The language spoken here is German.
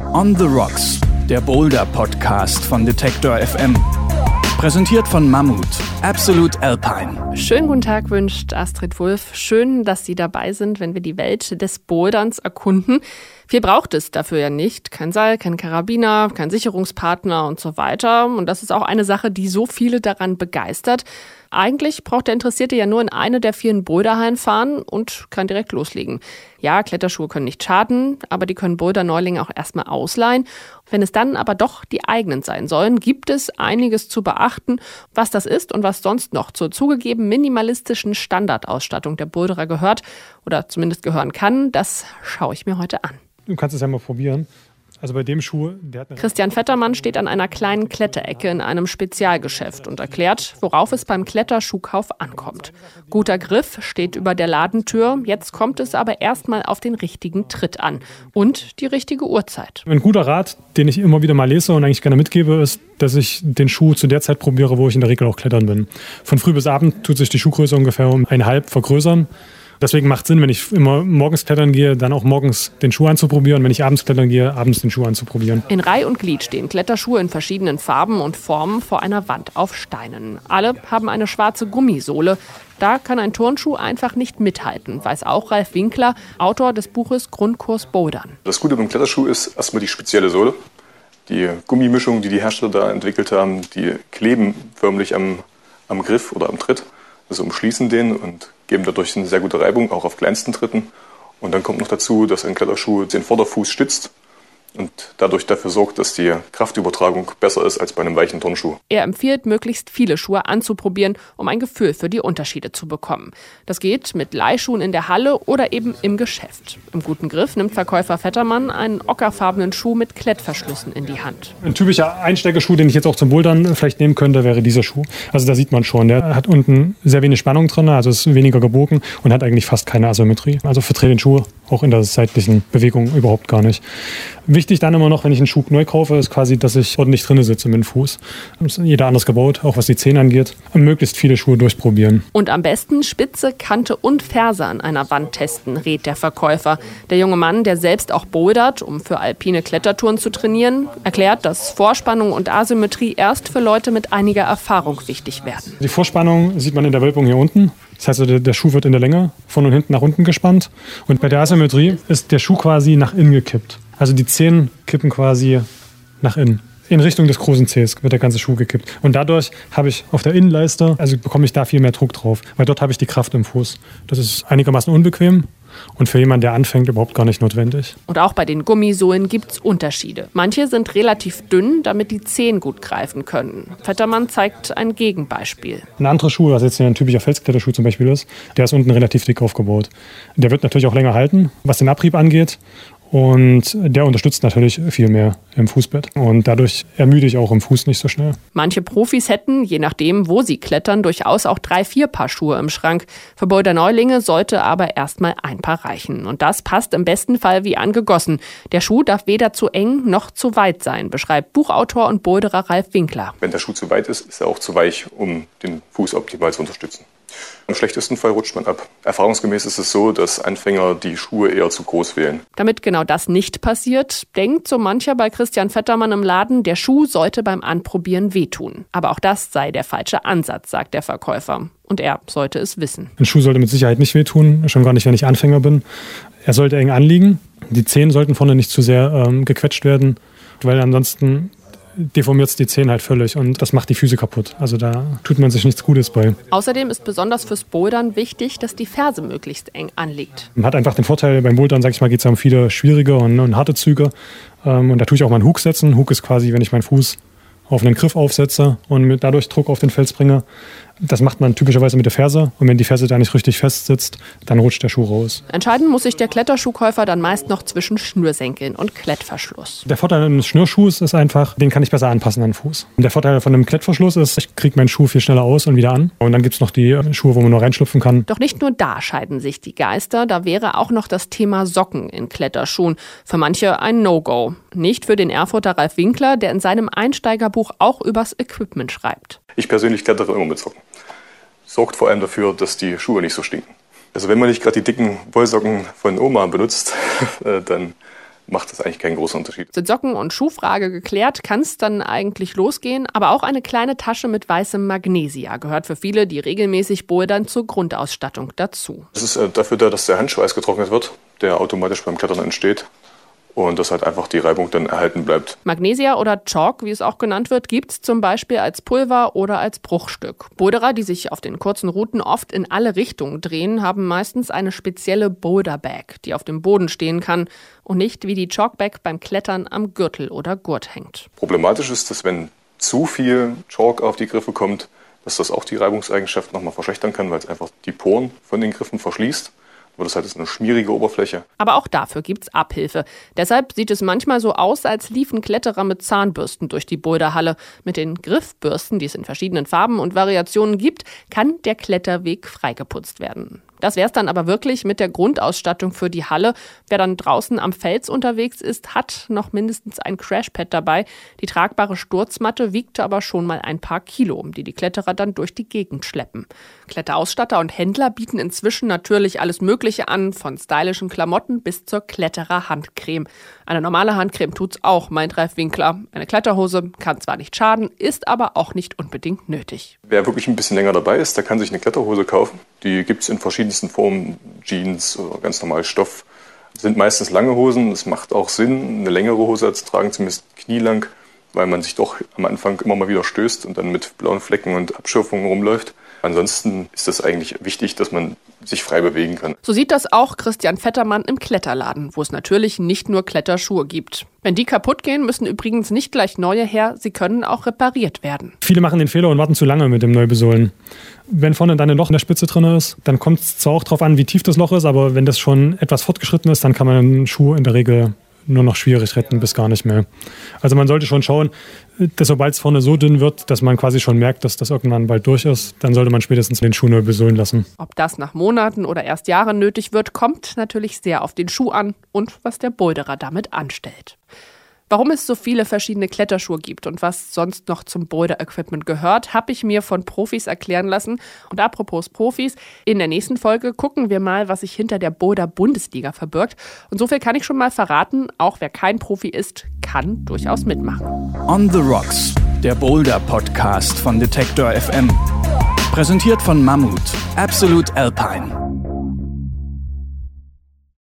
On the Rocks, der Boulder-Podcast von Detektor FM. Präsentiert von Mammut, Absolute Alpine. Schönen guten Tag wünscht Astrid Wulff. Schön, dass Sie dabei sind, wenn wir die Welt des Boulderns erkunden. Viel braucht es dafür ja nicht. Kein Seil, kein Karabiner, kein Sicherungspartner und so weiter. Und das ist auch eine Sache, die so viele daran begeistert. Eigentlich braucht der Interessierte ja nur in eine der vielen Boulderhallen fahren und kann direkt loslegen. Ja, Kletterschuhe können nicht schaden, aber die können Boulder-Neulinge auch erstmal ausleihen. Wenn es dann aber doch die eigenen sein sollen, gibt es einiges zu beachten, was das ist und was sonst noch zur zugegeben minimalistischen Standardausstattung der Boulderer gehört oder zumindest gehören kann. Das schaue ich mir heute an. Du kannst es ja mal probieren. Also bei dem Schuh, Christian Vettermann steht an einer kleinen Kletterecke in einem Spezialgeschäft und erklärt, worauf es beim Kletterschuhkauf ankommt. Guter Griff steht über der Ladentür, jetzt kommt es aber erstmal auf den richtigen Tritt an und die richtige Uhrzeit. Ein guter Rat, den ich immer wieder mal lese und eigentlich gerne mitgebe, ist, dass ich den Schuh zu der Zeit probiere, wo ich in der Regel auch klettern bin. Von früh bis abend tut sich die Schuhgröße ungefähr um eineinhalb vergrößern. Deswegen macht es Sinn, wenn ich immer morgens klettern gehe, dann auch morgens den Schuh anzuprobieren. Wenn ich abends klettern gehe, abends den Schuh anzuprobieren. In Reih und Glied stehen Kletterschuhe in verschiedenen Farben und Formen vor einer Wand auf Steinen. Alle haben eine schwarze Gummisohle. Da kann ein Turnschuh einfach nicht mithalten, weiß auch Ralf Winkler, Autor des Buches Grundkurs Bouldern. Das Gute beim Kletterschuh ist erstmal die spezielle Sohle. Die Gummimischung, die die Hersteller da entwickelt haben, die kleben förmlich am, am Griff oder am Tritt, also umschließen den und geben dadurch eine sehr gute Reibung, auch auf kleinsten Tritten. Und dann kommt noch dazu, dass ein Kletterschuh den Vorderfuß stützt und dadurch dafür sorgt, dass die Kraftübertragung besser ist als bei einem weichen Turnschuh. Er empfiehlt, möglichst viele Schuhe anzuprobieren, um ein Gefühl für die Unterschiede zu bekommen. Das geht mit Leihschuhen in der Halle oder eben im Geschäft. Im guten Griff nimmt Verkäufer Vettermann einen ockerfarbenen Schuh mit Klettverschlüssen in die Hand. Ein typischer Einsteigerschuh, den ich jetzt auch zum Bouldern vielleicht nehmen könnte, wäre dieser Schuh. Also da sieht man schon, der hat unten sehr wenig Spannung drin, also ist weniger gebogen und hat eigentlich fast keine Asymmetrie. Also verdreht den Schuh auch in der seitlichen Bewegung überhaupt gar nicht. Wichtig dann immer noch, wenn ich einen Schuh neu kaufe, ist quasi, dass ich ordentlich drinne sitze mit dem Fuß. Das ist jeder anders gebaut, auch was die Zehen angeht. Und möglichst viele Schuhe durchprobieren. Und am besten Spitze, Kante und Ferse an einer Wand testen, rät der Verkäufer. Der junge Mann, der selbst auch bouldert, um für alpine Klettertouren zu trainieren, erklärt, dass Vorspannung und Asymmetrie erst für Leute mit einiger Erfahrung wichtig werden. Die Vorspannung sieht man in der Wölbung hier unten. Das heißt, der, der, Schuh wird in der Länge von und hinten nach unten gespannt. Und bei der Asymmetrie ist der Schuh quasi nach innen gekippt. Also die Zehen kippen quasi nach innen. In Richtung des großen Zehs wird der ganze Schuh gekippt. Und dadurch habe ich auf der Innenleiste, also bekomme ich da viel mehr Druck drauf, weil dort habe ich die Kraft im Fuß. Das ist einigermaßen unbequem, und für jemanden, der anfängt, überhaupt gar nicht notwendig. Und auch bei den Gummisohlen gibt es Unterschiede. Manche sind relativ dünn, damit die Zehen gut greifen können. Vettermann zeigt ein Gegenbeispiel. Ein anderer Schuh, was jetzt ein typischer Felskletterschuh zum Beispiel ist, der ist unten relativ dick aufgebaut. Der wird natürlich auch länger halten, was den Abrieb angeht. Und der unterstützt natürlich viel mehr im Fußbett. Und dadurch ermüde ich auch im Fuß nicht so schnell. Manche Profis hätten, je nachdem, wo sie klettern, durchaus auch drei, vier Paar Schuhe im Schrank. Für Boulder Neulinge sollte aber erstmal ein Paar reichen. Und das passt im besten Fall wie angegossen. Der Schuh darf weder zu eng noch zu weit sein, beschreibt Buchautor und Boulderer Ralf Winkler. Wenn der Schuh zu weit ist, ist er auch zu weich, um den Fuß optimal zu unterstützen. Im schlechtesten Fall rutscht man ab. Erfahrungsgemäß ist es so, dass Anfänger die Schuhe eher zu groß wählen. Damit genau das nicht passiert, denkt so mancher bei Christian Vettermann im Laden, der Schuh sollte beim Anprobieren wehtun. Aber auch das sei der falsche Ansatz, sagt der Verkäufer. Und er sollte es wissen. Ein Schuh sollte mit Sicherheit nicht wehtun, schon gar nicht, wenn ich Anfänger bin. Er sollte eng anliegen. Die Zehen sollten vorne nicht zu sehr ähm, gequetscht werden, weil ansonsten deformiert es die Zehen halt völlig und das macht die Füße kaputt. Also da tut man sich nichts Gutes bei. Außerdem ist besonders fürs Bouldern wichtig, dass die Ferse möglichst eng anliegt. Man hat einfach den Vorteil, beim Bouldern, sag ich mal, geht es um viele schwierige und, und harte Züge. Ähm, und da tue ich auch mal einen Hook setzen. Hook ist quasi, wenn ich meinen Fuß auf einen Griff aufsetze und mit dadurch Druck auf den Fels bringe. Das macht man typischerweise mit der Ferse. Und wenn die Ferse da nicht richtig fest sitzt, dann rutscht der Schuh raus. Entscheiden muss sich der Kletterschuhkäufer dann meist noch zwischen Schnürsenkeln und Klettverschluss. Der Vorteil eines Schnürschuhs ist einfach, den kann ich besser anpassen an den Fuß. Und der Vorteil von einem Klettverschluss ist, ich kriege meinen Schuh viel schneller aus und wieder an. Und dann gibt es noch die Schuhe, wo man nur reinschlüpfen kann. Doch nicht nur da scheiden sich die Geister. Da wäre auch noch das Thema Socken in Kletterschuhen. Für manche ein No-Go. Nicht für den Erfurter Ralf Winkler, der in seinem Einsteigerbuch auch übers Equipment schreibt. Ich persönlich klettere immer mit Socken sorgt vor allem dafür, dass die Schuhe nicht so stinken. Also wenn man nicht gerade die dicken Wollsocken von Oma benutzt, äh, dann macht das eigentlich keinen großen Unterschied. Sind Socken- und Schuhfrage geklärt, kann es dann eigentlich losgehen. Aber auch eine kleine Tasche mit weißem Magnesia gehört für viele, die regelmäßig bouldern, zur Grundausstattung dazu. Es ist äh, dafür da, dass der Handschweiß getrocknet wird, der automatisch beim Klettern entsteht und dass halt einfach die Reibung dann erhalten bleibt. Magnesia oder Chalk, wie es auch genannt wird, gibt es zum Beispiel als Pulver oder als Bruchstück. Boulderer, die sich auf den kurzen Routen oft in alle Richtungen drehen, haben meistens eine spezielle Boulderbag, die auf dem Boden stehen kann und nicht wie die Chalkbag beim Klettern am Gürtel oder Gurt hängt. Problematisch ist, dass wenn zu viel Chalk auf die Griffe kommt, dass das auch die Reibungseigenschaft nochmal verschlechtern kann, weil es einfach die Poren von den Griffen verschließt wird es halt eine schmierige Oberfläche. Aber auch dafür gibt es Abhilfe. Deshalb sieht es manchmal so aus, als liefen Kletterer mit Zahnbürsten durch die Boulderhalle. Mit den Griffbürsten, die es in verschiedenen Farben und Variationen gibt, kann der Kletterweg freigeputzt werden. Das wäre es dann aber wirklich mit der Grundausstattung für die Halle. Wer dann draußen am Fels unterwegs ist, hat noch mindestens ein Crashpad dabei. Die tragbare Sturzmatte wiegt aber schon mal ein paar Kilo, die die Kletterer dann durch die Gegend schleppen. Kletterausstatter und Händler bieten inzwischen natürlich alles Mögliche an, von stylischen Klamotten bis zur Kletterer-Handcreme. Eine normale Handcreme tut's auch, meint Ralf Winkler. Eine Kletterhose kann zwar nicht schaden, ist aber auch nicht unbedingt nötig. Wer wirklich ein bisschen länger dabei ist, der kann sich eine Kletterhose kaufen. Die gibt es in verschiedensten Formen, Jeans oder ganz normal Stoff. Sind meistens lange Hosen. Es macht auch Sinn, eine längere Hose zu tragen, zumindest knielang, weil man sich doch am Anfang immer mal wieder stößt und dann mit blauen Flecken und Abschürfungen rumläuft. Ansonsten ist es eigentlich wichtig, dass man sich frei bewegen kann. So sieht das auch Christian Vettermann im Kletterladen, wo es natürlich nicht nur Kletterschuhe gibt. Wenn die kaputt gehen, müssen übrigens nicht gleich neue her, sie können auch repariert werden. Viele machen den Fehler und warten zu lange mit dem Neubesohlen. Wenn vorne dann ein Loch in der Spitze drin ist, dann kommt es zwar auch darauf an, wie tief das Loch ist, aber wenn das schon etwas fortgeschritten ist, dann kann man einen Schuh in der Regel nur noch schwierig retten bis gar nicht mehr. Also man sollte schon schauen, dass sobald es vorne so dünn wird, dass man quasi schon merkt, dass das irgendwann bald durch ist, dann sollte man spätestens den Schuh neu besohlen lassen. Ob das nach Monaten oder erst Jahren nötig wird, kommt natürlich sehr auf den Schuh an und was der Boulderer damit anstellt. Warum es so viele verschiedene Kletterschuhe gibt und was sonst noch zum Boulder-Equipment gehört, habe ich mir von Profis erklären lassen. Und apropos Profis, in der nächsten Folge gucken wir mal, was sich hinter der Boulder-Bundesliga verbirgt. Und so viel kann ich schon mal verraten, auch wer kein Profi ist, kann durchaus mitmachen. On the Rocks, der Boulder-Podcast von Detektor FM. Präsentiert von Mammut, Absolute Alpine.